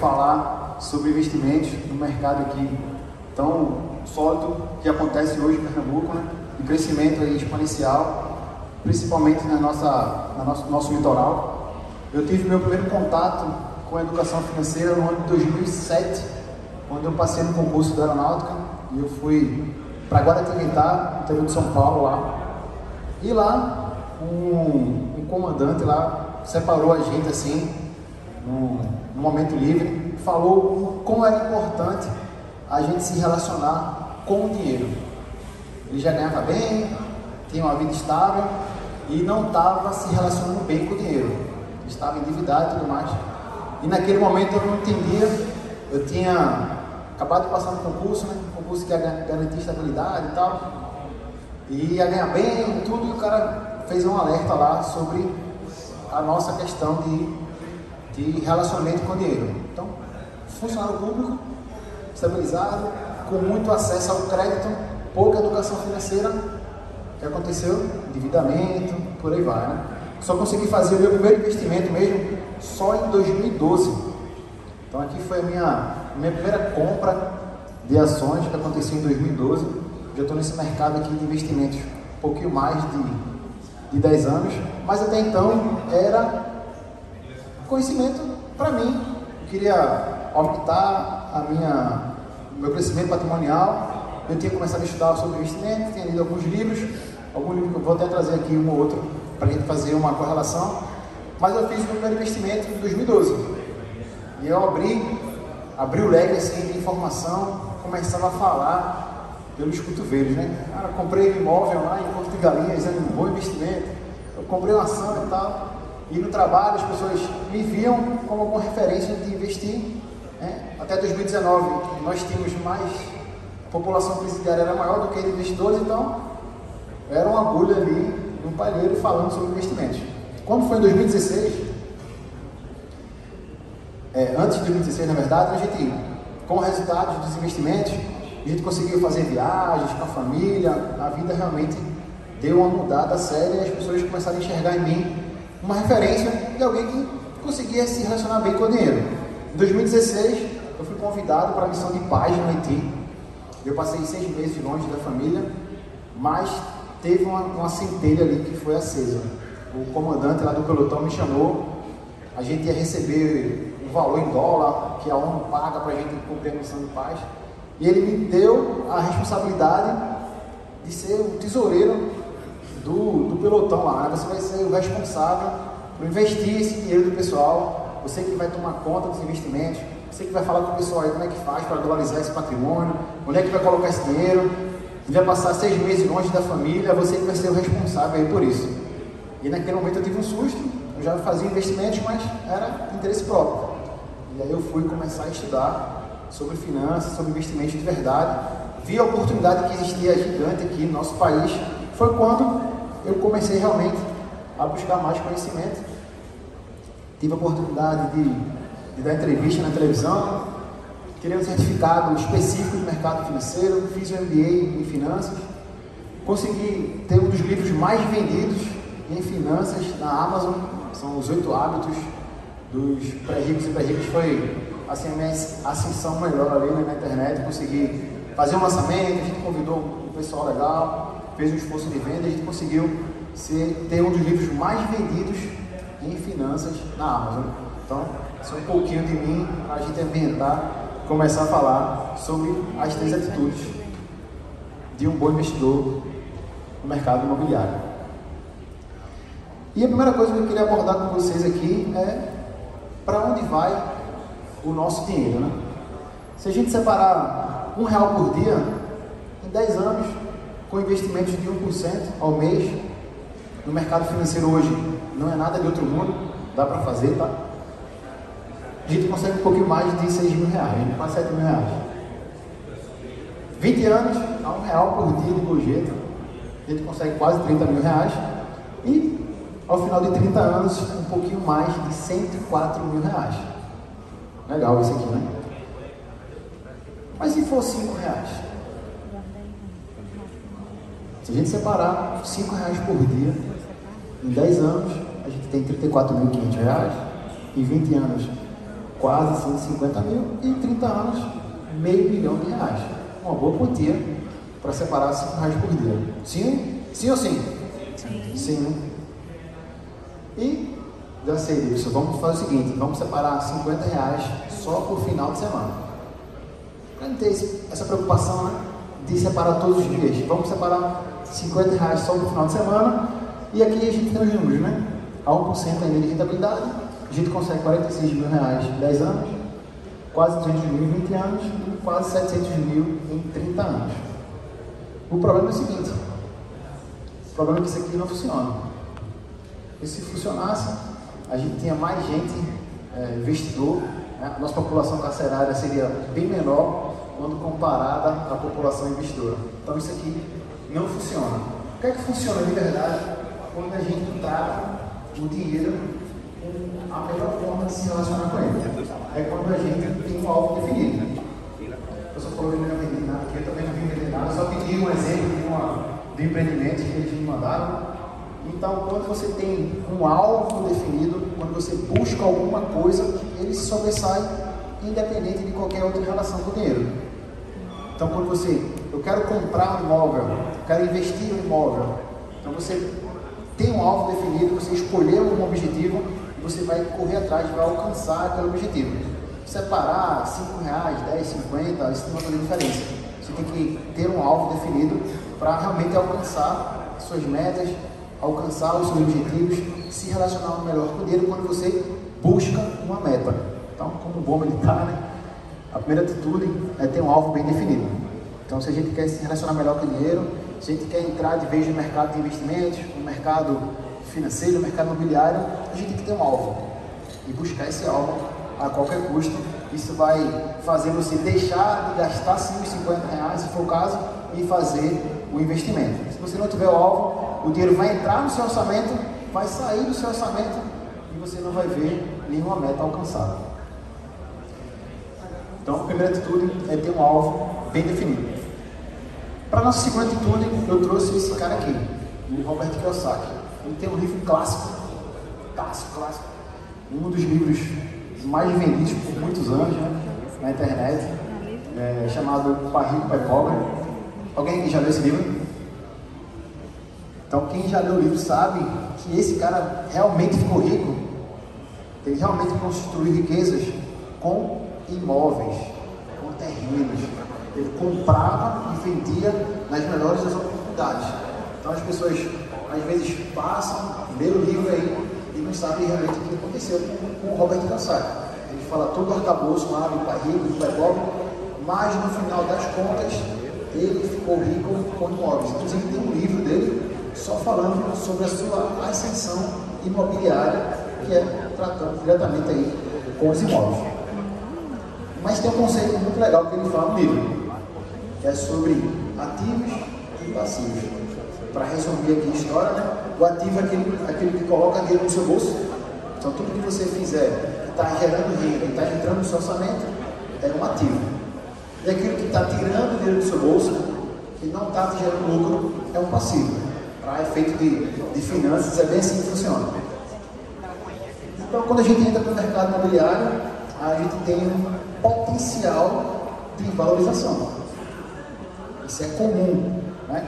falar sobre investimentos no mercado aqui tão sólido que acontece hoje em Pernambuco, né? Um crescimento aí exponencial, principalmente na nossa, na nosso, nosso litoral. Eu tive meu primeiro contato com a educação financeira no ano de 2007, quando eu passei no concurso da aeronáutica e eu fui para Guaratinguetá, interior de São Paulo lá. E lá, um, um comandante lá separou a gente assim, num, num momento livre, falou como era importante a gente se relacionar com o dinheiro. Ele já ganhava bem, tinha uma vida estável e não estava se relacionando bem com o dinheiro. Estava endividado e tudo mais. E naquele momento eu não entendia, eu tinha acabado de passar no concurso, né? concurso que ia garantir estabilidade e tal e ia ganhar bem, tudo, e o cara fez um alerta lá sobre a nossa questão de, de relacionamento com dinheiro. Então, funcionário público, estabilizado, com muito acesso ao crédito, pouca educação financeira, o que aconteceu? Endividamento, por aí vai, né? Só consegui fazer o meu primeiro investimento mesmo só em 2012. Então aqui foi a minha, minha primeira compra de ações que aconteceu em 2012. Já estou nesse mercado aqui de investimentos um pouquinho mais de, de 10 anos, mas até então era conhecimento para mim. Eu queria aumentar a minha, meu crescimento patrimonial. Eu tinha começado a estudar sobre investimento, tinha lido alguns livros, alguns livros que eu vou até trazer aqui um ou outro para a gente fazer uma correlação. Mas eu fiz o primeiro investimento em 2012. E eu abri, abri o leque assim, de informação, começava a falar pelos cotovelos, né? Cara, comprei imóvel lá em Porto de Galinhas, era um bom investimento. Eu comprei uma ação e tal. E no trabalho as pessoas me viam como uma referência de investir. Né? Até 2019 nós tínhamos mais, a população presidiária era maior do que investidores, então era uma agulha ali no palheiro falando sobre investimentos. Quando foi em 2016, é, antes de 2016 na verdade, a gente, com os resultados dos investimentos, a gente conseguiu fazer viagens com a família, a vida realmente deu uma mudada séria e as pessoas começaram a enxergar em mim uma referência de alguém que conseguia se relacionar bem com o dinheiro. Em 2016, eu fui convidado para a missão de paz no Haiti. Eu passei seis meses longe da família, mas teve uma, uma centelha ali que foi acesa. O comandante lá do pelotão me chamou, a gente ia receber um valor em dólar que a ONU paga para a gente cumprir a missão de paz. E ele me deu a responsabilidade de ser o tesoureiro do, do pelotão lá. Você vai ser o responsável por investir esse dinheiro do pessoal. Você que vai tomar conta dos investimentos. Você que vai falar com o pessoal aí como é que faz para dolarizar esse patrimônio. Onde é que vai colocar esse dinheiro. E vai passar seis meses longe da família. Você que vai ser o responsável aí por isso. E naquele momento eu tive um susto. Eu já fazia investimentos, mas era interesse próprio. E aí eu fui começar a estudar sobre finanças, sobre investimentos de verdade. Vi a oportunidade que existia gigante aqui no nosso país. Foi quando eu comecei realmente a buscar mais conhecimento. Tive a oportunidade de, de dar entrevista na televisão, tirei um certificado específico de mercado financeiro, fiz um MBA em finanças, consegui ter um dos livros mais vendidos em finanças na Amazon, são os oito hábitos dos pré-ricos e pré-ricos, foi assim, a minha ascensão melhor ali na internet, consegui fazer um lançamento, a gente convidou um pessoal legal, fez um esforço de venda, a gente conseguiu ser, ter um dos livros mais vendidos em finanças na Amazon. Então, é um pouquinho de mim para a gente ambientar, começar a falar sobre as três atitudes de um bom investidor no mercado imobiliário. E a primeira coisa que eu queria abordar com vocês aqui é para onde vai o nosso dinheiro, né? Se a gente separar um real por dia, em 10 anos, com investimentos de 1% ao mês, no mercado financeiro hoje não é nada de outro mundo, dá para fazer, tá? A gente consegue um pouquinho mais de 6 mil reais, quase 7 mil reais. 20 anos, a um real por dia de gorjeta, a gente consegue quase 30 mil reais. E ao final de 30 anos, um pouquinho mais de 104 mil reais. Legal isso aqui, né? Mas se for 5 reais? Se a gente separar 5 reais por dia, em 10 anos, a gente tem 34.500 reais. Em 20 anos, quase 150 mil. E em 30 anos, meio milhão de reais. Uma boa quantia para separar 5 reais por dia. Sim? Sim ou sim? Sim. Sim, né? E já sei disso. Vamos fazer o seguinte: vamos separar 50 reais só por final de semana. Para não ter essa preocupação né, de separar todos os dias. Vamos separar 50 reais só por final de semana. E aqui a gente tem os números, né? A 1% ainda de rentabilidade. A gente consegue 46 mil reais em 10 anos, quase 300 mil em 20 anos e quase 700 mil em 30 anos. O problema é o seguinte: o problema é que isso aqui não funciona. E se funcionasse, a gente tinha mais gente, é, investidor, né? nossa população carcerária seria bem menor quando comparada à população investidora. Então isso aqui não funciona. O que é que funciona de verdade quando a gente trata o dinheiro com a melhor forma de se relacionar com ele? É quando a gente tem um alvo definido. Eu só falou que não ia nada, aqui eu também não vim vender nada, eu só pedi um exemplo de, uma, de um empreendimento que eles me mandaram. Então, quando você tem um alvo definido, quando você busca alguma coisa, ele se sobressai independente de qualquer outra relação com o dinheiro. Então, quando você, eu quero comprar um imóvel, eu quero investir no imóvel, então você tem um alvo definido, você escolheu um objetivo e você vai correr atrás, vai alcançar aquele objetivo. Separar 5 reais, 10, 50, isso não vai fazer diferença. Você tem que ter um alvo definido para realmente alcançar suas metas, alcançar os seus objetivos, se relacionar melhor com o dinheiro quando você busca uma meta. Então, como bom militar, né? A primeira atitude é ter um alvo bem definido. Então, se a gente quer se relacionar melhor com o dinheiro, se a gente quer entrar de vez no mercado de investimentos, no mercado financeiro, no mercado imobiliário, a gente tem que ter um alvo e buscar esse alvo a qualquer custo. Isso vai fazer você deixar de gastar sim os 50 reais, se for o caso, e fazer o investimento. Se você não tiver o alvo, o dinheiro vai entrar no seu orçamento, vai sair do seu orçamento e você não vai ver nenhuma meta alcançada. Então, primeira atitude é ter um alvo bem definido. Para nossa segunda atitude, eu trouxe esse cara aqui, o Robert Kiyosaki. Ele tem um livro clássico, clássico, clássico, um dos livros mais vendidos por muitos anos né, na internet, é, chamado Pai Rico, Pai Pobre. Alguém já leu esse livro? Então, quem já leu o livro sabe que esse cara realmente ficou rico. Ele realmente construiu riquezas com imóveis, com terrenos. Ele comprava e vendia nas melhores das oportunidades. Então as pessoas às vezes passam, lê o livro aí e não sabem realmente o que aconteceu com, com Robert Kiyosaki. Ele fala todo arcabouço lá do pai rico, do pai pobre, mas no final das contas ele ficou rico com imóveis. Inclusive tem um livro dele só falando sobre a sua ascensão imobiliária, que é tratando diretamente aí com os imóveis. Mas tem um conceito muito legal que ele fala no livro, que é sobre ativos e passivos. Para resumir aqui a história, né? o ativo é aquele, aquele que coloca dinheiro no seu bolso. Então, tudo que você fizer que está gerando renda, que está entrando no seu orçamento, é um ativo. E aquilo que está tirando dinheiro do seu bolso, que não está gerando lucro, é um passivo. Para efeito de, de finanças, é bem assim que funciona. Então, quando a gente entra no mercado imobiliário, a gente tem um potencial de valorização. Isso é comum. Né?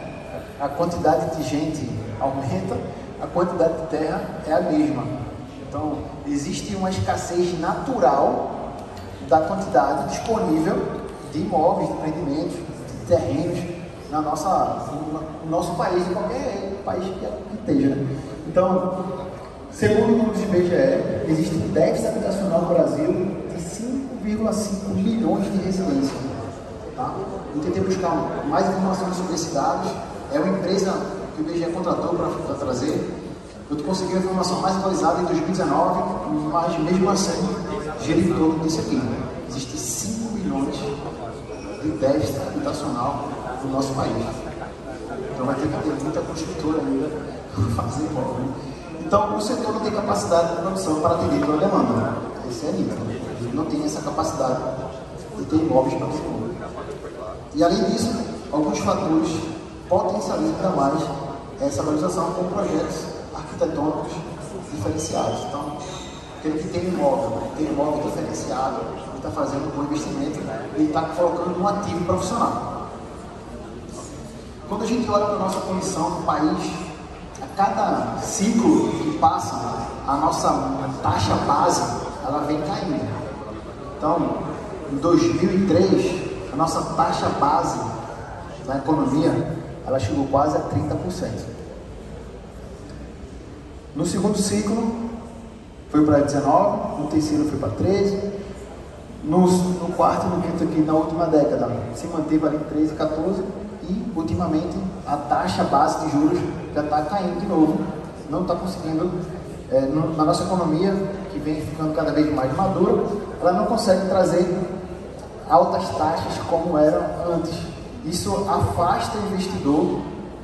A quantidade de gente aumenta, a quantidade de terra é a mesma. Então, existe uma escassez natural da quantidade disponível de imóveis, de empreendimentos, de terrenos na nossa, no nosso país, em qualquer país que esteja. né? Então, segundo o número do IBGE, existe um déficit habitacional no Brasil de 5,5 milhões de residências. Tá? Eu tentei buscar mais informações sobre esses dados. É uma empresa que o IBGE contratou para trazer. Eu consegui a informação mais atualizada em 2019, mas mesmo assim gira em torno disso aqui. Existem 5 milhões de déficit habitacional no nosso país. Então vai ter que ter muita construtora ainda para fazer imóvel. Então o setor não tem capacidade de produção para atender toda a demanda. Esse é nítido. Ele não tem essa capacidade de ter imóveis para todo mundo. E além disso, alguns fatores potencializam ainda mais essa valorização com projetos arquitetônicos diferenciados. Então, aquele que tem imóvel, né, tem imóvel diferenciado, está fazendo um bom investimento, ele está colocando um ativo profissional. Quando a gente olha para a nossa condição no país, a cada ciclo que passa, a nossa taxa base ela vem caindo. Então, em 2003, a nossa taxa base da economia ela chegou quase a 30%. No segundo ciclo, foi para 19, no terceiro foi para 13, no, no quarto e no quinto aqui, na última década, se manteve ali em 13, 14 e, ultimamente, a taxa base de juros já está caindo de novo. Não está conseguindo, é, no- na nossa economia, que vem ficando cada vez mais madura, ela não consegue trazer altas taxas como eram antes. Isso afasta o investidor,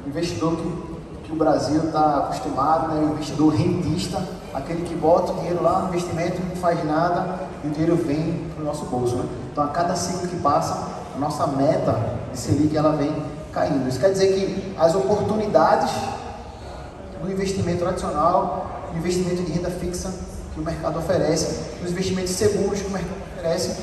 investidor que, que o Brasil está acostumado, né? o investidor rentista, aquele que bota o dinheiro lá no investimento não faz nada e o dinheiro vem para o nosso bolso. Né? Então, a cada ciclo que passa, a nossa meta de Selic ela vem caindo. Isso quer dizer que as oportunidades no investimento tradicional, no investimento de renda fixa que o mercado oferece, nos investimentos seguros que o mercado oferece,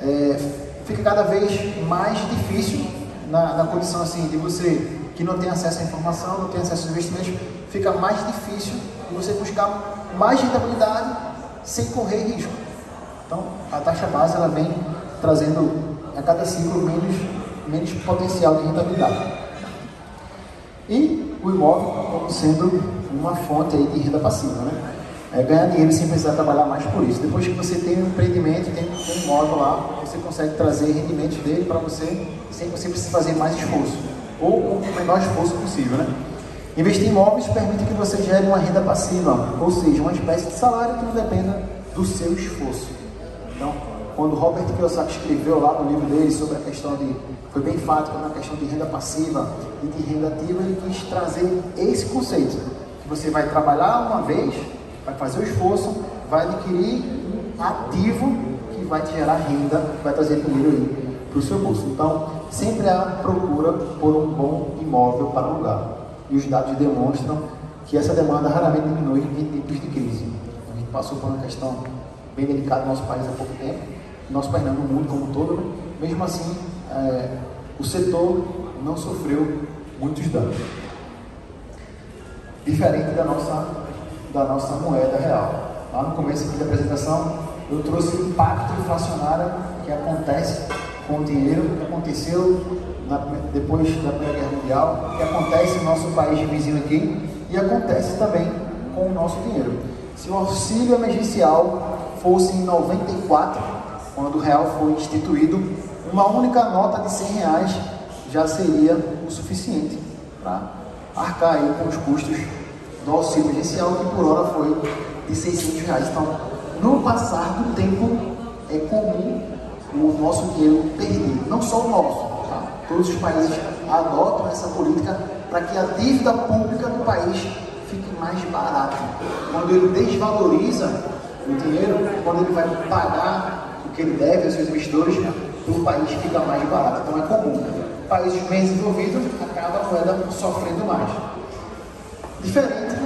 é, fica cada vez mais difícil na, na condição assim de você que não tem acesso à informação, não tem acesso aos investimentos, fica mais difícil você buscar mais rentabilidade sem correr risco. Então, a taxa base ela vem trazendo a cada ciclo menos, menos potencial de rentabilidade. E o imóvel como sendo uma fonte aí de renda passiva, né? É ganhar dinheiro sem precisar trabalhar mais por isso. Depois que você tem um empreendimento, tem um imóvel lá, você consegue trazer rendimentos dele para você sem você precisar fazer mais esforço. Ou com o menor esforço possível, né? Investir em imóveis permite que você gere uma renda passiva, ou seja, uma espécie de salário que não dependa do seu esforço. Então, quando Robert Kiyosaki escreveu lá no livro dele sobre a questão de, foi bem enfático na questão de renda passiva e de renda ativa, ele quis trazer esse conceito, que você vai trabalhar uma vez, vai fazer o esforço, vai adquirir um ativo que vai te gerar renda, vai trazer dinheiro aí para o seu bolso. Então, sempre há procura por um bom imóvel para alugar. E os dados demonstram que essa demanda raramente diminui em tempos de crise. A gente passou por uma questão bem delicada no nosso país há pouco tempo, no nosso país não, no mundo como um todo, né? mesmo assim, é, o setor não sofreu muitos danos. Diferente da nossa, da nossa moeda real. Lá no começo da apresentação, eu trouxe o impacto inflacionário que acontece com o dinheiro, que aconteceu na- depois da Primeira Guerra Mundial, que acontece no nosso país vizinho aqui e acontece também com o nosso dinheiro. Se o auxílio emergencial fosse em 94, quando o real foi instituído, uma única nota de 100 reais já seria o suficiente para arcar aí com os custos do auxílio emergencial, que por hora foi de 600 reais. Então, no passar do tempo, é comum o nosso dinheiro perder, não só o nosso, tá? todos os países adotam essa política para que a dívida pública do país fique mais barata. Quando ele desvaloriza o dinheiro, quando ele vai pagar o que ele deve aos seus investidores, o país fica mais barato. Então é comum. Países menos desenvolvidos acaba a moeda sofrendo mais. Diferente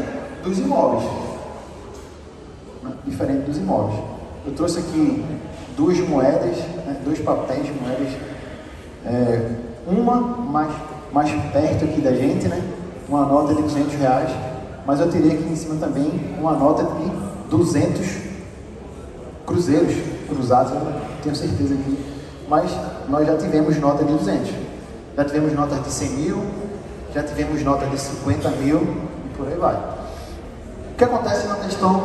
dos imóveis. Diferente dos imóveis. Eu trouxe aqui duas moedas, né? dois papéis de moedas é, uma mais, mais perto aqui da gente, né? Uma nota de 200 reais, mas eu teria aqui em cima também uma nota de 200 cruzeiros cruzados, eu tenho certeza aqui, mas nós já tivemos nota de 200, já tivemos notas de 100 mil, já tivemos nota de 50 mil e por aí vai. O que acontece na questão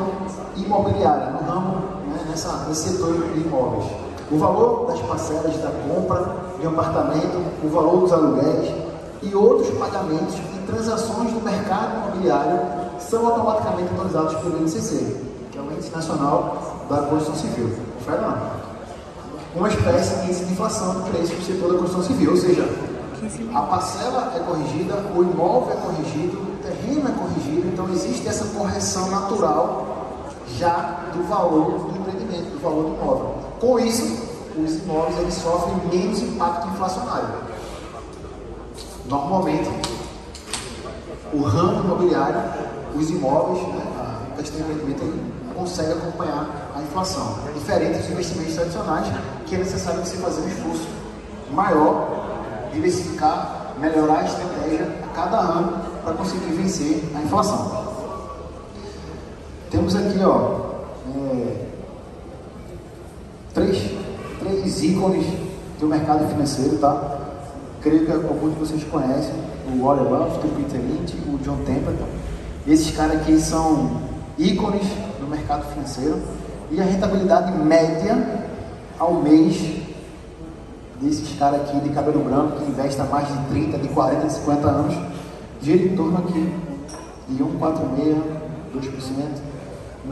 imobiliária, no ramo, né, nessa, nesse setor de imóveis? O valor das parcelas da compra de um apartamento, o valor dos aluguéis e outros pagamentos e transações do mercado imobiliário são automaticamente atualizados pelo INCC, que é o Índice Nacional da Construção Civil. Confere. Uma espécie de índice de inflação de preços do setor da construção civil, ou seja, a parcela é corrigida, o imóvel é corrigido, o terreno é corrigido, então existe essa correção natural já do valor do empreendimento, do valor do imóvel. Com isso, os imóveis eles sofrem menos impacto inflacionário. Normalmente, o ramo imobiliário, os imóveis, né, a questão do empreendimento, ele consegue acompanhar a inflação. Diferente dos investimentos tradicionais, que é necessário você fazer um esforço maior, diversificar, melhorar a estratégia a cada ano para conseguir vencer a inflação. Temos aqui, ó, é, três, três ícones do mercado financeiro, tá? Creio que alguns de vocês conhecem, o Warren Buffett, o Peter Lynch, o John Templeton. Esses caras aqui são ícones do mercado financeiro e a rentabilidade média ao mês desses caras aqui de cabelo branco que investem há mais de 30, de 40, de 50 anos, gira em torno aqui de 1,46%, 2%,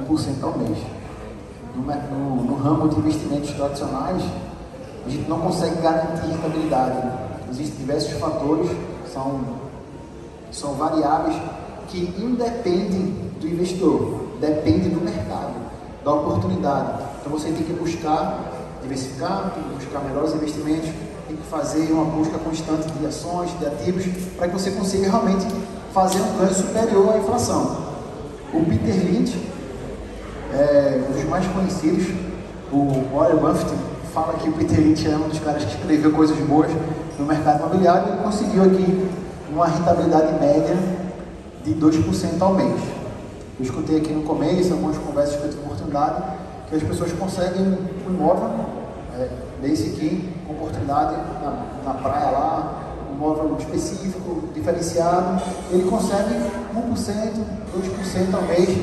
1% ao mês. No, no, no ramo de investimentos tradicionais, a gente não consegue garantir rentabilidade. Existem diversos fatores, são, são variáveis que independem do investidor, dependem do mercado, da oportunidade. Então você tem que buscar diversificar, tem que buscar melhores investimentos, tem que fazer uma busca constante de ações, de ativos, para que você consiga realmente fazer um ganho superior à inflação. O Peter Lynch, é, um dos mais conhecidos, o Warren Buffett, fala que o Peter Lynch é um dos caras que escreveu coisas boas no mercado imobiliário e conseguiu aqui uma rentabilidade média de 2% ao mês. Eu escutei aqui no começo, algumas conversas que eu tive oportunidade, que as pessoas conseguem um imóvel é, desse aqui, oportunidade na, na praia lá, um imóvel específico, diferenciado, ele consegue 1%, 2% ao mês,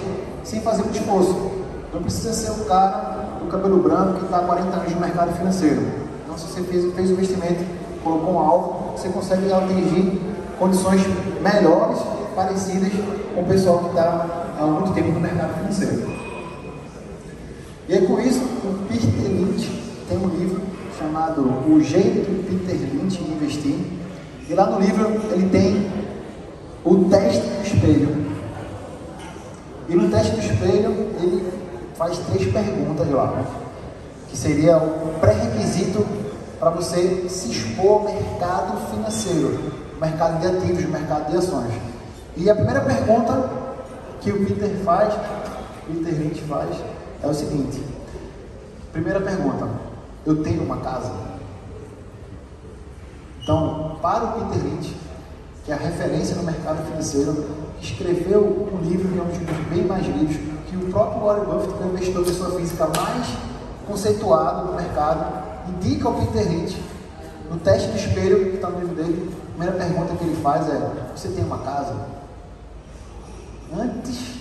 sem fazer muito esforço. Não precisa ser o cara do cabelo branco que está há 40 anos no mercado financeiro. Então, se você fez, fez o investimento, colocou um alvo, você consegue atingir condições melhores, parecidas com o pessoal que está há muito tempo no mercado financeiro. E aí, com isso, o Peter Lynch tem um livro chamado O Jeito Peter Lynch de Investir. E lá no livro ele tem o teste do espelho. E no teste do espelho ele faz três perguntas lá, que seria o pré-requisito para você se expor ao mercado financeiro, mercado de ativos, mercado de ações. E a primeira pergunta que o Peter faz, Peter Lynch faz, é o seguinte: primeira pergunta, eu tenho uma casa? Então, para o Peter Lynch, que é a referência no mercado financeiro, escreveu um livro que é um dos livros bem mais lidos, que o próprio Warren Buffett, que é o investidor de pessoa física mais conceituado no mercado, indica ao Peter Lynch, no teste de espelho que está no livro dele, a primeira pergunta que ele faz é: Você tem uma casa? Antes,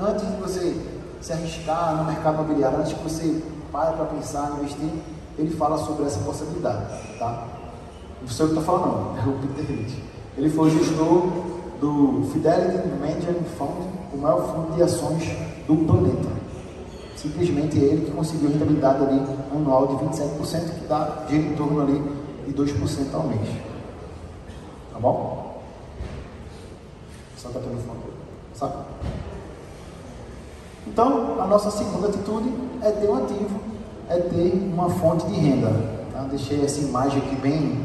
antes de você se arriscar no mercado imobiliário, antes que você pare para pensar, investir, ele fala sobre essa possibilidade, tá? Não sou eu que estou falando, não, é o Peter Lynch. Ele foi gestor do Fidelity Management Fund, o maior fundo de ações do planeta. Simplesmente ele que conseguiu rentabilidade ali anual de 27%, que dá gira em torno ali de 2% ao mês. Tá bom? Só tá telefone. Sabe? Então, a nossa segunda atitude é ter um ativo, é ter uma fonte de renda. Tá? Deixei essa imagem aqui bem,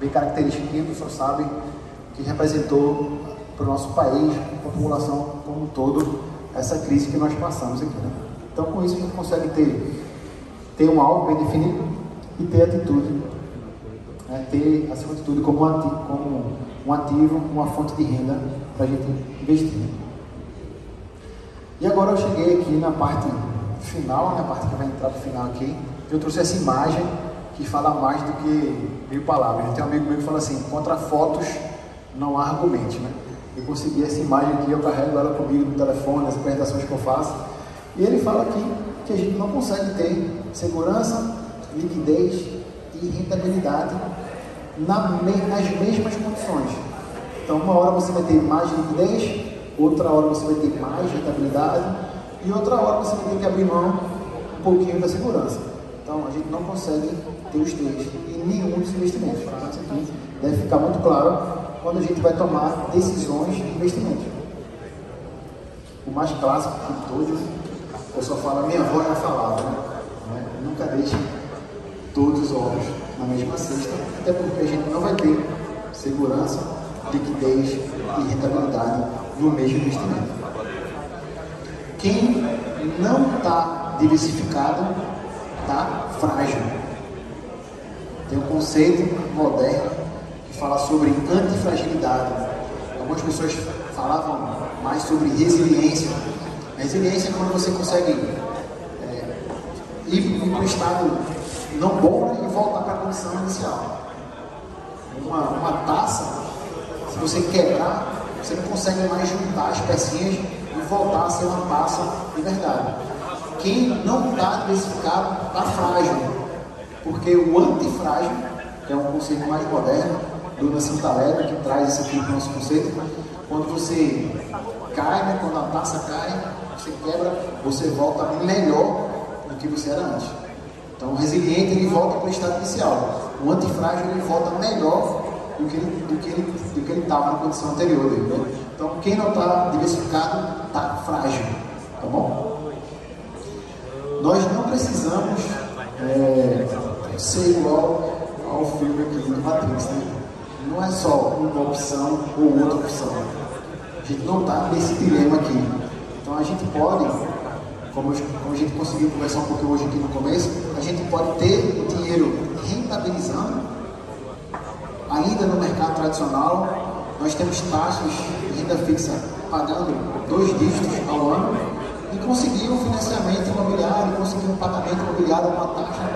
bem característica aqui, o pessoal sabe que representou para o nosso país, para a população como um todo, essa crise que nós passamos aqui. Né? Então, com isso, a gente consegue ter, ter um alvo bem definido e ter atitude, né? ter, acima de tudo, como um ativo, como um ativo uma fonte de renda para a gente investir. E agora eu cheguei aqui na parte final, na parte que vai entrar para o final aqui, eu trouxe essa imagem que fala mais do que mil palavras. Tem um amigo meu que fala assim, contra fotos não há argumentos, né? Eu consegui essa imagem aqui, eu carrego ela comigo no telefone, as apresentações que eu faço, e ele fala aqui que a gente não consegue ter segurança, liquidez e rentabilidade nas mesmas condições. Então, uma hora você vai ter mais liquidez, outra hora você vai ter mais rentabilidade e outra hora você vai ter que abrir mão um pouquinho da segurança. Então, a gente não consegue ter os três em nenhum dos investimentos. Isso aqui deve ficar muito claro quando a gente vai tomar decisões de investimento. O mais clássico de todos, eu só falo, minha avó já falava, né? Né? Nunca deixe todos os ovos na mesma cesta, até porque a gente não vai ter segurança, liquidez e rentabilidade no mesmo investimento. Quem não está diversificado está frágil. Tem um conceito moderno que fala sobre antifragilidade. Algumas pessoas falavam mais sobre resiliência. A resiliência é quando você consegue é, ir para um estado não bom e voltar para a condição inicial. Uma, uma taça, se você quebrar, você não consegue mais juntar as pecinhas e voltar a ser uma taça de verdade. Quem não está diversificado está frágil, porque o antifrágil, que é um conceito mais moderno, do Nassim Taleb, que traz esse aqui para o nosso conceito, quando você cai, né, quando a taça cai, você quebra, você volta melhor do que você era antes. Então, o resiliente ele volta para o estado inicial. O antifrágil ele volta melhor do que ele do que ele do que ele estava na condição anterior dele. Né? Então, quem não está diversificado está frágil, tá bom? Nós não precisamos é, ser igual ao filme aqui do Matrix, né? Não é só uma opção ou outra opção. A gente não está nesse dilema aqui. Então a gente pode, como, como a gente conseguiu conversar um pouquinho hoje aqui no começo, a gente pode ter o dinheiro rentabilizando, ainda no mercado tradicional, nós temos taxas de renda fixa pagando dois dígitos ao ano e conseguir um financiamento imobiliário, conseguir um pagamento imobiliário, uma taxa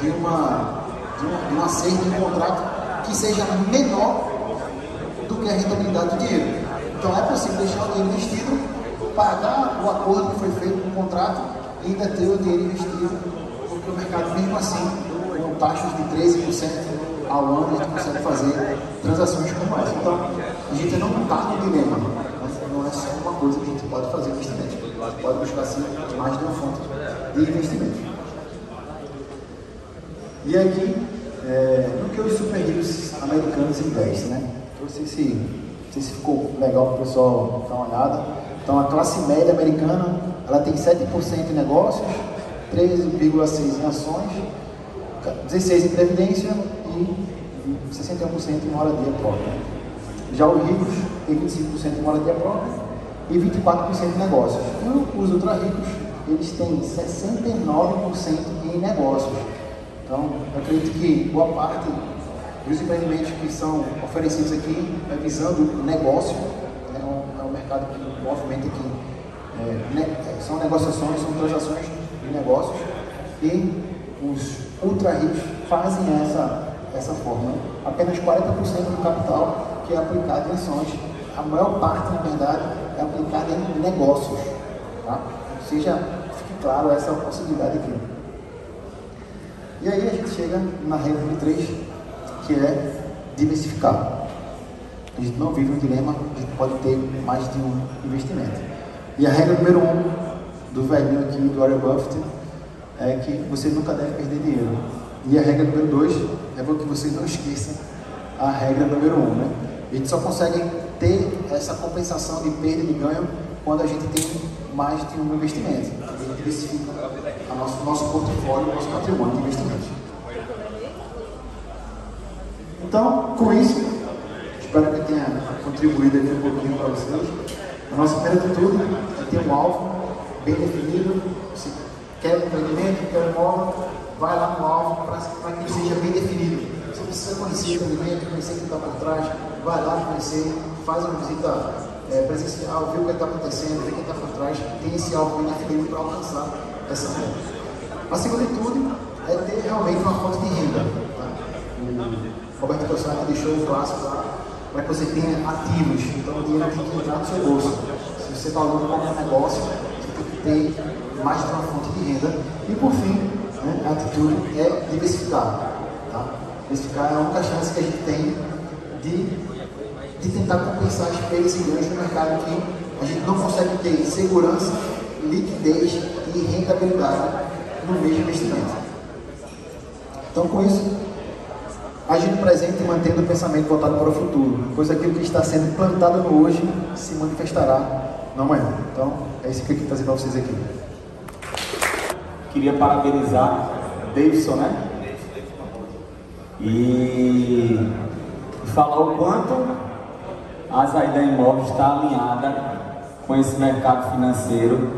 de uma de um, um acerto de um contrato que seja menor do que a rentabilidade do dinheiro. Então é possível deixar o dinheiro investido, pagar o acordo que foi feito no contrato e ainda ter o dinheiro investido, porque o mercado mesmo assim, com taxas de 13% ao ano, a gente consegue fazer transações como essa. Então, a gente não está no dilema, mas não é só uma coisa que a gente pode fazer investimento. A gente pode buscar sim mais de uma fonte de investimento. E aqui, é, no que os super ricos americanos investem, né? Não sei se, não sei se ficou legal para o pessoal dar uma olhada. Então, a classe média americana, ela tem 7% em negócios, 13,6% em ações, 16% em previdência e 61% em moradia própria. Já os ricos têm 25% em moradia própria e 24% em negócios. E os ultra ricos, eles têm 69% em negócios. Então, eu acredito que boa parte dos empreendimentos que são oferecidos aqui é visando negócio, né? é, um, é um mercado que movimenta aqui. É, né? São negociações, são transações de negócios e os ultra ricos fazem essa, essa forma. Apenas 40% do capital que é aplicado em ações. A maior parte, na verdade, é aplicada em negócios. Tá? Seja, fique claro essa possibilidade aqui. E aí a gente chega na regra número 3, que é diversificar. A gente não vive um dilema, a gente pode ter mais de um investimento. E a regra número 1 do velhinho aqui, do Warren Buffett, é que você nunca deve perder dinheiro. E a regra número 2 é que você não esqueça a regra número 1. Um, né? A gente só consegue ter essa compensação de perda e de ganho quando a gente tem mais de um investimento. A gente diversifica o nosso, nosso portfólio, nosso patrimônio de investimentos. Então, com isso, espero que tenha contribuído aqui um pouquinho para vocês. A nossa primeira atitude é ter um alvo bem definido. Quer um empreendimento, quer um imóvel, vai lá no alvo para que ele seja bem definido. Você precisa conhecer esse experimento, conhecer quem está por trás, vai lá conhecer, faz uma visita é, presencial, vê o que está acontecendo, vê quem está por trás, tem esse alvo bem definido para alcançar essa meta. A segunda atitude é ter realmente uma fonte de renda. Tá? O Roberto Cossati deixou o clássico lá para que você tenha ativos, então o dinheiro tem que entrar no seu bolso. Se você está olhando para um negócio, você tem que ter mais de uma fonte de renda. E por fim, né, a atitude é diversificar. Tá? Diversificar é a única chance que a gente tem de, de tentar compensar as perdas e ganhos no mercado que a gente não consegue ter segurança, liquidez e rentabilidade no mesmo investimento. Então, com isso, agindo presente e mantendo o pensamento voltado para o futuro, pois aquilo que está sendo plantado no hoje se manifestará no amanhã. Então, é isso que eu queria trazer para vocês aqui. Queria parabenizar Davidson, né? E falar o quanto a Zaida Imóveis está alinhada com esse mercado financeiro,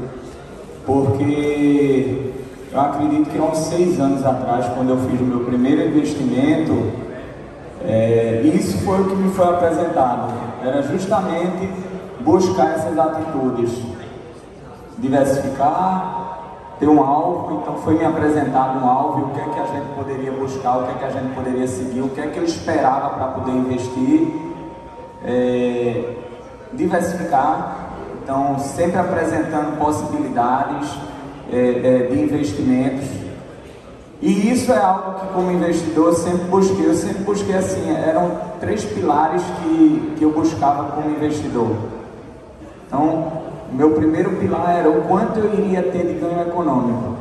porque eu acredito que há uns seis anos atrás, quando eu fiz o meu primeiro investimento, é, isso foi o que me foi apresentado. Era justamente buscar essas atitudes, diversificar, ter um alvo. Então foi me apresentado um alvo, o que é que a gente poderia buscar, o que é que a gente poderia seguir, o que é que eu esperava para poder investir, é, diversificar. Então sempre apresentando possibilidades é, é, de investimentos. E isso é algo que como investidor eu sempre busquei, eu sempre busquei assim, eram três pilares que, que eu buscava como investidor. Então, meu primeiro pilar era o quanto eu iria ter de ganho econômico.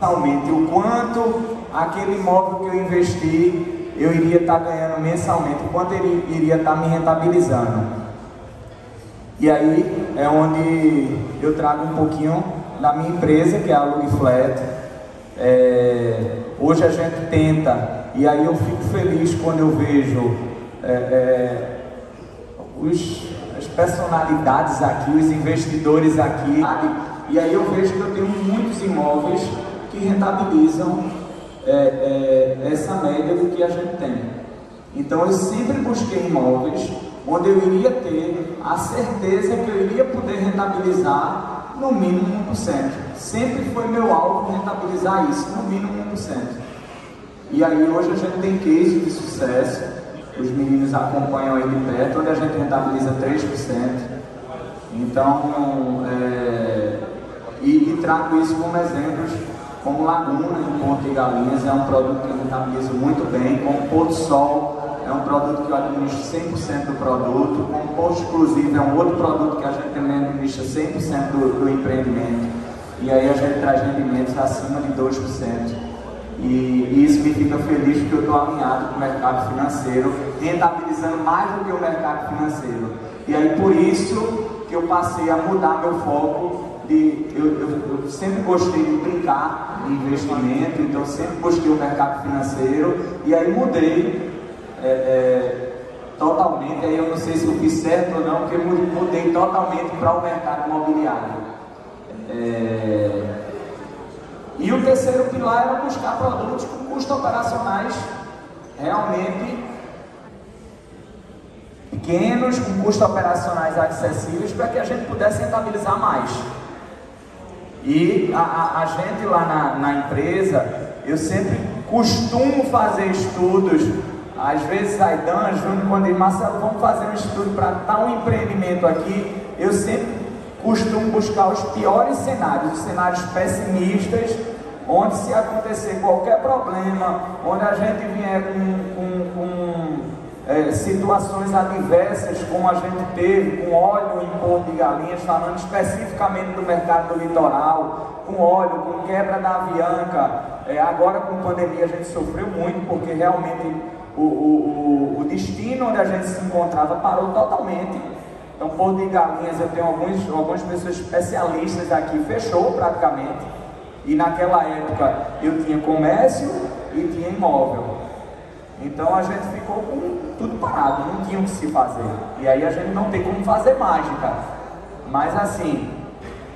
Mensalmente, o quanto aquele imóvel que eu investi, eu iria estar ganhando mensalmente, o quanto ele iria estar me rentabilizando. E aí é onde eu trago um pouquinho da minha empresa, que é a Lugflat. É, hoje a gente tenta, e aí eu fico feliz quando eu vejo é, é, os, personalidades aqui, os investidores aqui, sabe? e aí eu vejo que eu tenho muitos imóveis que rentabilizam é, é, essa média do que a gente tem. Então eu sempre busquei imóveis onde eu iria ter a certeza que eu iria poder rentabilizar no mínimo 1%. Sempre foi meu alvo rentabilizar isso, no mínimo 1%. E aí hoje a gente tem case de sucesso, os meninos acompanham aí de perto, onde a gente rentabiliza 3%. Então, é, e, e trago isso como exemplos, como Laguna, em Ponte de Galinhas, é um produto que eu rentabilizo muito bem, como Porto Sol, é um produto que eu administro 100% do produto, como Porto Exclusivo, é um outro produto que a gente também administra 100% do, do empreendimento. E aí a gente traz rendimentos acima de 2%. E, isso me fica feliz porque eu estou alinhado com o mercado financeiro, rentabilizando mais do que o mercado financeiro. E aí por isso que eu passei a mudar meu foco de. Eu, eu, eu sempre gostei de brincar de investimento, então sempre busquei o mercado financeiro e aí mudei é, é, totalmente. Aí eu não sei se eu fiz certo ou não, porque mudei totalmente para o mercado imobiliário. É, e o terceiro pilar era buscar produtos com custos operacionais realmente pequenos, com custos operacionais acessíveis, para que a gente pudesse rentabilizar mais. E a, a, a gente lá na, na, empresa, eu sempre costumo fazer estudos, às vezes Aidan, Júnior, quando ele, Marcelo, vamos fazer um estudo para tal empreendimento aqui, eu sempre costumo buscar os piores cenários, os cenários pessimistas, onde se acontecer qualquer problema, onde a gente vier com, com, com é, situações adversas, como a gente teve com óleo em Porto de Galinhas, falando especificamente do mercado do litoral, com óleo, com quebra da avianca, é, agora com pandemia a gente sofreu muito, porque realmente o, o, o, o destino onde a gente se encontrava parou totalmente. Então, Porto de Galinhas, eu tenho alguns, algumas pessoas especialistas aqui, fechou praticamente. E naquela época eu tinha comércio e tinha imóvel. Então a gente ficou com tudo parado, não tinha o que se fazer. E aí a gente não tem como fazer mágica. Mas assim,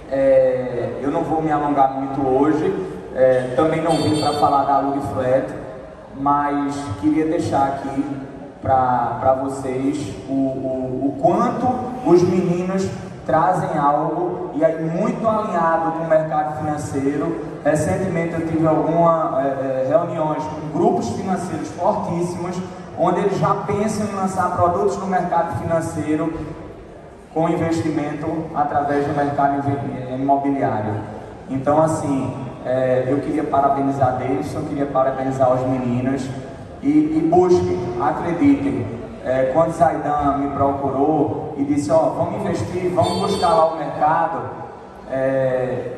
é, eu não vou me alongar muito hoje. É, também não vim para falar da Lug Flat, mas queria deixar aqui para vocês o, o, o quanto os meninos trazem algo e aí muito alinhado com o mercado financeiro. Recentemente eu tive algumas é, reuniões com grupos financeiros fortíssimos, onde eles já pensam em lançar produtos no mercado financeiro com investimento através do mercado imobiliário. Então, assim, é, eu queria parabenizar eu queria parabenizar os meninos e, e busquem, acreditem. É, quando Zaidan me procurou e disse, ó, vamos investir, vamos buscar lá o mercado, é,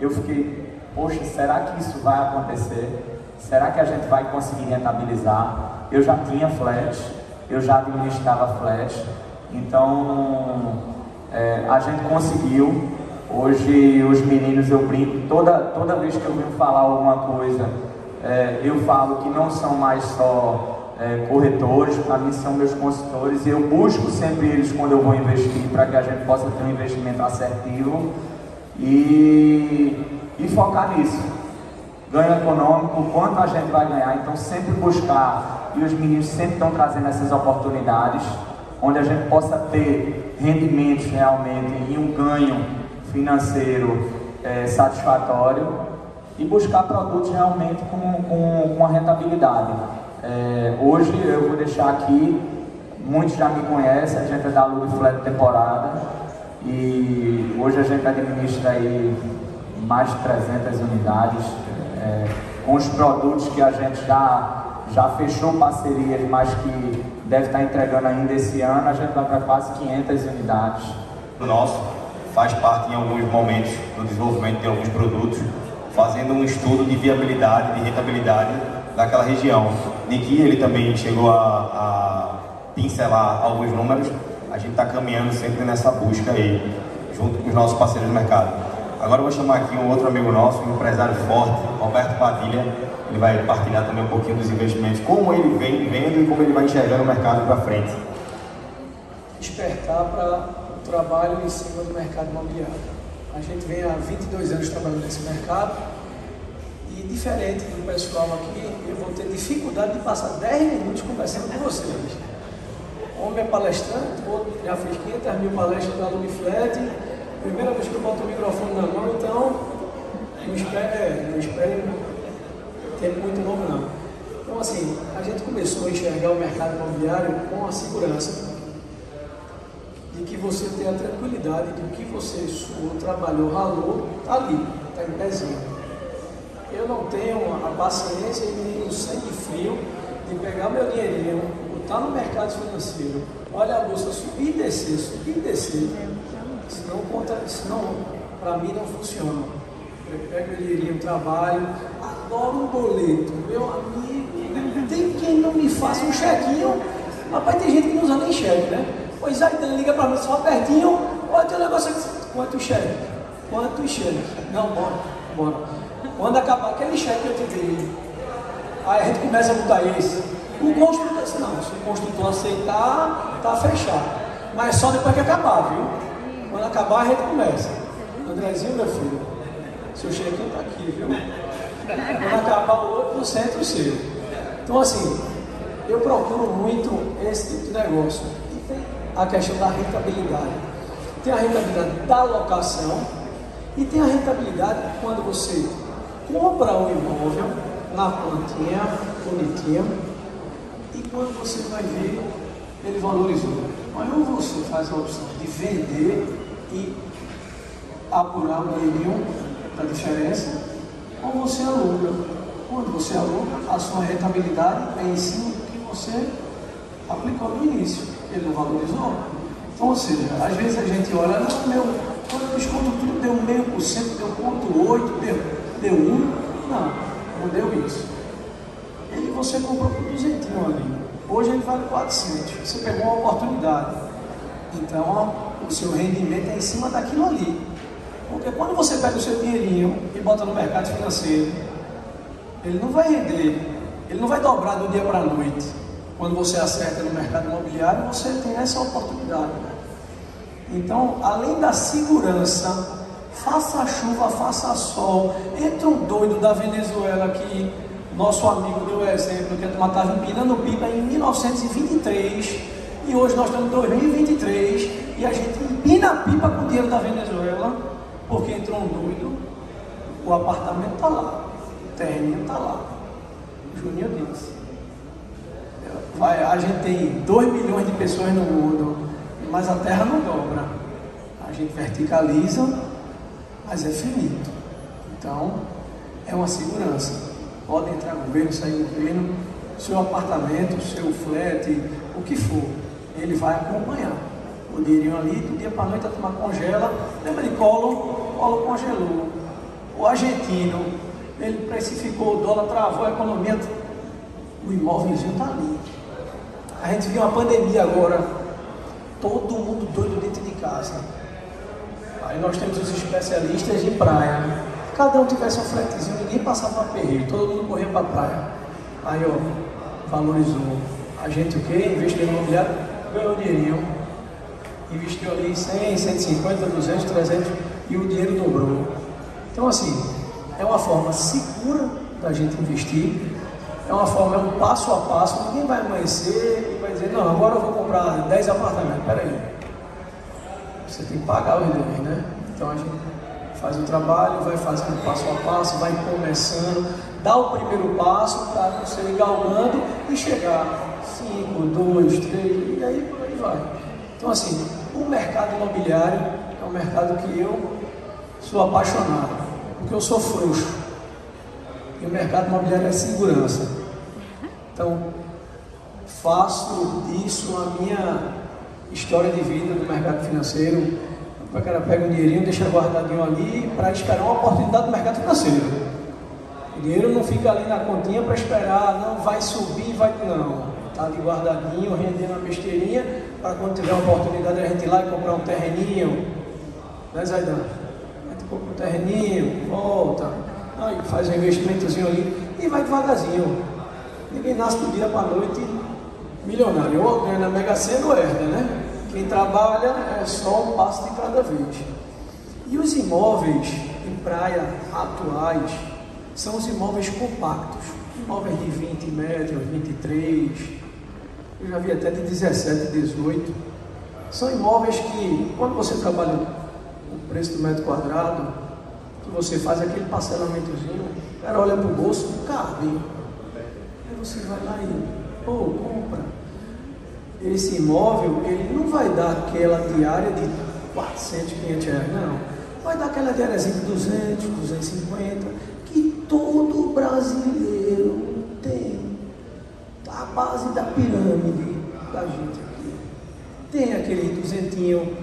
eu fiquei, poxa, será que isso vai acontecer? Será que a gente vai conseguir rentabilizar? Eu já tinha flash, eu já administrava flash, então é, a gente conseguiu. Hoje os meninos eu brinco, toda, toda vez que eu venho falar alguma coisa, é, eu falo que não são mais só é, corretores, para mim são meus consultores e eu busco sempre eles quando eu vou investir para que a gente possa ter um investimento assertivo e, e focar nisso. Ganho econômico, quanto a gente vai ganhar, então sempre buscar, e os meninos sempre estão trazendo essas oportunidades, onde a gente possa ter rendimentos realmente e um ganho financeiro é, satisfatório e buscar produtos realmente com, com, com a rentabilidade. É, hoje eu vou deixar aqui, muitos já me conhecem, a gente é da Lube Flat temporada e hoje a gente administra aí mais de 300 unidades é, com os produtos que a gente já, já fechou parcerias, mas que deve estar entregando ainda esse ano, a gente vai para quase 500 unidades. O nosso faz parte em alguns momentos do desenvolvimento de alguns produtos, fazendo um estudo de viabilidade, de rentabilidade daquela região, que ele também chegou a, a pincelar alguns números, a gente está caminhando sempre nessa busca aí, junto com os nossos parceiros do mercado. Agora eu vou chamar aqui um outro amigo nosso, um empresário forte, Roberto Padilha, ele vai partilhar também um pouquinho dos investimentos, como ele vem vendo e como ele vai enxergando o mercado para frente. despertar para o trabalho em cima do mercado imobiliário. A gente vem há 22 anos trabalhando nesse mercado e diferente do pessoal aqui, eu vou ter dificuldade de passar 10 minutos conversando com vocês. Homem é palestrante, outro já fez 500 mil palestras da Lumiflet, primeira vez que eu boto o microfone na mão, então não espere, não espere tempo muito longo não. Então assim, a gente começou a enxergar o mercado imobiliário com a segurança de que você tenha a tranquilidade de que você suou, trabalhou, ralou, está ali, está em pezinho. Eu não tenho a paciência e nem o sangue frio de pegar meu dinheirinho, botar no mercado financeiro, olha a bolsa subir e descer, subir e descer. Senão, conta, senão para mim não funciona. Eu pego meu dinheirinho, trabalho, adoro um boleto, meu amigo, tem quem não me faça um chequinho. Rapaz, tem gente que não usa nem cheque, né? Pois aí, então liga para mim só pertinho, olha teu negócio aqui. Quanto cheque? Quanto cheque? Não, bora, bora. Quando acabar aquele cheque que eu te dei, aí a gente começa a botar esse. O construtor disse, não, se o construtor aceitar, tá fechado. Mas só depois que acabar, viu? Quando acabar a gente começa. Andrezinho, meu filho, seu chequinho tá aqui, viu? Quando acabar o outro, no centro seu. Então assim, eu procuro muito esse tipo de negócio. A questão da rentabilidade. Tem a rentabilidade da locação e tem a rentabilidade quando você compra o imóvel na plantinha, bonitinha, e quando você vai ver, ele valorizou. Mas ou você faz a opção de vender e apurar o dinheirinho da diferença, ou você aluga. Quando você aluga, a sua rentabilidade é em cima do que você aplicou no início. Ele não valorizou. Então, ou seja, às vezes a gente olha, não, meu, quando eu desconto tudo, deu meio por cento, deu ponto oito, deu, deu um. Não, não deu isso. Ele você comprou por 200 ali. Hoje ele vale 400. Você pegou uma oportunidade. Então, o seu rendimento é em cima daquilo ali. Porque quando você pega o seu dinheirinho e bota no mercado financeiro, ele não vai render, ele não vai dobrar do dia para a noite. Quando você acerta no mercado imobiliário, você tem essa oportunidade. Então, além da segurança, faça chuva, faça sol, entra um doido da Venezuela aqui, Nosso amigo deu exemplo que a turma estava empinando pipa em 1923 e hoje nós estamos em 2023 e a gente empina a pipa com o dinheiro da Venezuela porque entrou um doido, o apartamento está lá, o terreno está lá. O Juninho disse. Vai, a gente tem 2 milhões de pessoas no mundo, mas a terra não dobra. A gente verticaliza, mas é finito. Então, é uma segurança. Pode entrar governo, sair governo, seu apartamento, seu flat, o que for, ele vai acompanhar. O dinheirinho ali, do dia para noite a turma congela. Lembra de Collor? Collor congelou. O argentino, ele precificou o dólar, travou a economia. O imóvelzinho está ali. A gente viu uma pandemia agora, todo mundo doido dentro de casa. Aí nós temos os especialistas em praia. Cada um tivesse um fletezinho, ninguém passava aperreio, todo mundo corria para a praia. Aí, ó, valorizou. A gente o quê? Investiu no imobiliário, ganhou dinheirinho. Investiu ali 100, 150, 200, 300 e o dinheiro dobrou. Então, assim, é uma forma segura da gente investir. É uma forma, é um passo a passo. Ninguém vai amanhecer e vai dizer, não, agora eu vou comprar 10 apartamentos. Peraí. Você tem que pagar os deveres, né? Então a gente faz o trabalho, vai fazendo passo a passo, vai começando, dá o primeiro passo para você ir galgando e chegar 5, 2, 3, e aí por aí vai. Então assim, o mercado imobiliário é um mercado que eu sou apaixonado, porque eu sou frouxo. E o mercado imobiliário é segurança. Então, faço disso a minha história de vida do mercado financeiro. O cara pega o dinheirinho, deixa guardadinho ali para esperar uma oportunidade do mercado financeiro. O dinheiro não fica ali na continha para esperar, não vai subir, vai. Não. Está ali guardadinho, rendendo uma besteirinha, para quando tiver uma oportunidade a gente ir lá e comprar um terreninho. Né, Zaidan? A gente compra um terreninho, volta, aí faz um investimentozinho ali e vai devagarzinho. Ninguém nasce do dia para a noite milionário. Ou ganha na Mega Sena ou herda, né? Quem trabalha é só um passo de cada vez. E os imóveis em praia atuais são os imóveis compactos. Imóveis de 20 metros, 23, eu já vi até de 17, 18. São imóveis que, quando você trabalha o preço do metro quadrado, que você faz aquele parcelamentozinho, o cara olha para o bolso, não cabe. Aí você vai lá e, pô, compra. Esse imóvel, ele não vai dar aquela diária de 400, 500 reais, não. Vai dar aquela diáriazinha de 200, 250, que todo brasileiro tem. A base da pirâmide da gente aqui. Tem aquele duzentinho,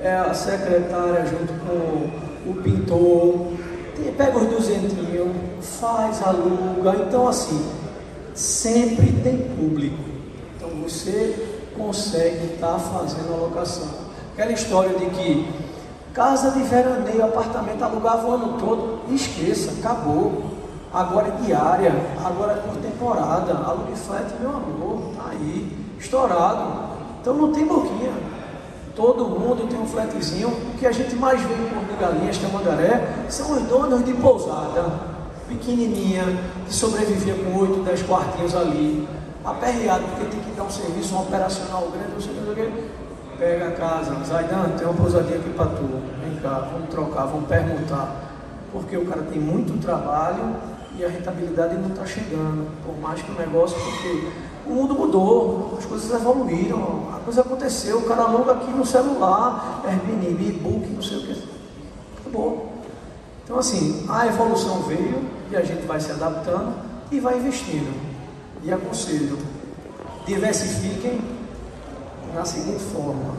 é a secretária junto com o pintor, tem, pega os duzentinhos, faz, aluga. Então, assim, sempre tem público. Então, você consegue estar fazendo a locação. Aquela história de que casa de veraneio, apartamento alugava o ano todo, esqueça, acabou. Agora é diária, agora é por temporada, alugue flat, meu amor, tá aí, estourado. Então não tem boquinha. Todo mundo tem um flatzinho. O que a gente mais vê em Porto de Galinhas, Tamandaré, são os donos de pousada, pequenininha, que sobrevivia com 8, 10 quartinhos ali, aperreado, porque tem que dar um serviço, um operacional grande, não sei o que. Pega a casa, Zaidan, tem uma pousadinha aqui para tu. Vem cá, vamos trocar, vamos perguntar. Porque o cara tem muito trabalho e a rentabilidade não está chegando. Por mais que o negócio, porque o mundo mudou, as coisas evoluíram, a coisa aconteceu, o cara aluga aqui no celular, Airbnb, e-book, não sei o que. Acabou. Então assim, a evolução veio e a gente vai se adaptando e vai investindo. E aconselho, diversifiquem na seguinte forma,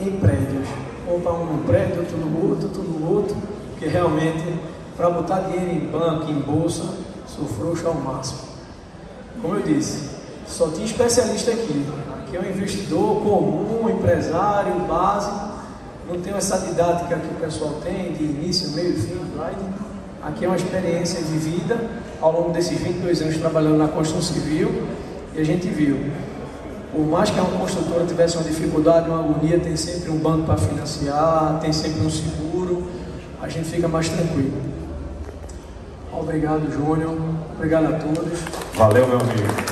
em prédios. Compra um no prédio, outro no outro, outro no outro, porque realmente para botar dinheiro em banco, em bolsa, sou frouxo ao máximo. Como eu disse, só tinha especialista aqui. Aqui é um investidor comum, empresário, básico. Não tem essa didática que o pessoal tem de início, meio e fim. Aqui é uma experiência vivida ao longo desses 22 anos trabalhando na construção civil e a gente viu. Por mais que uma construtora tivesse uma dificuldade, uma agonia, tem sempre um banco para financiar, tem sempre um seguro, a gente fica mais tranquilo. Obrigado, Júnior. Obrigado a todos. Valeu, meu amigo.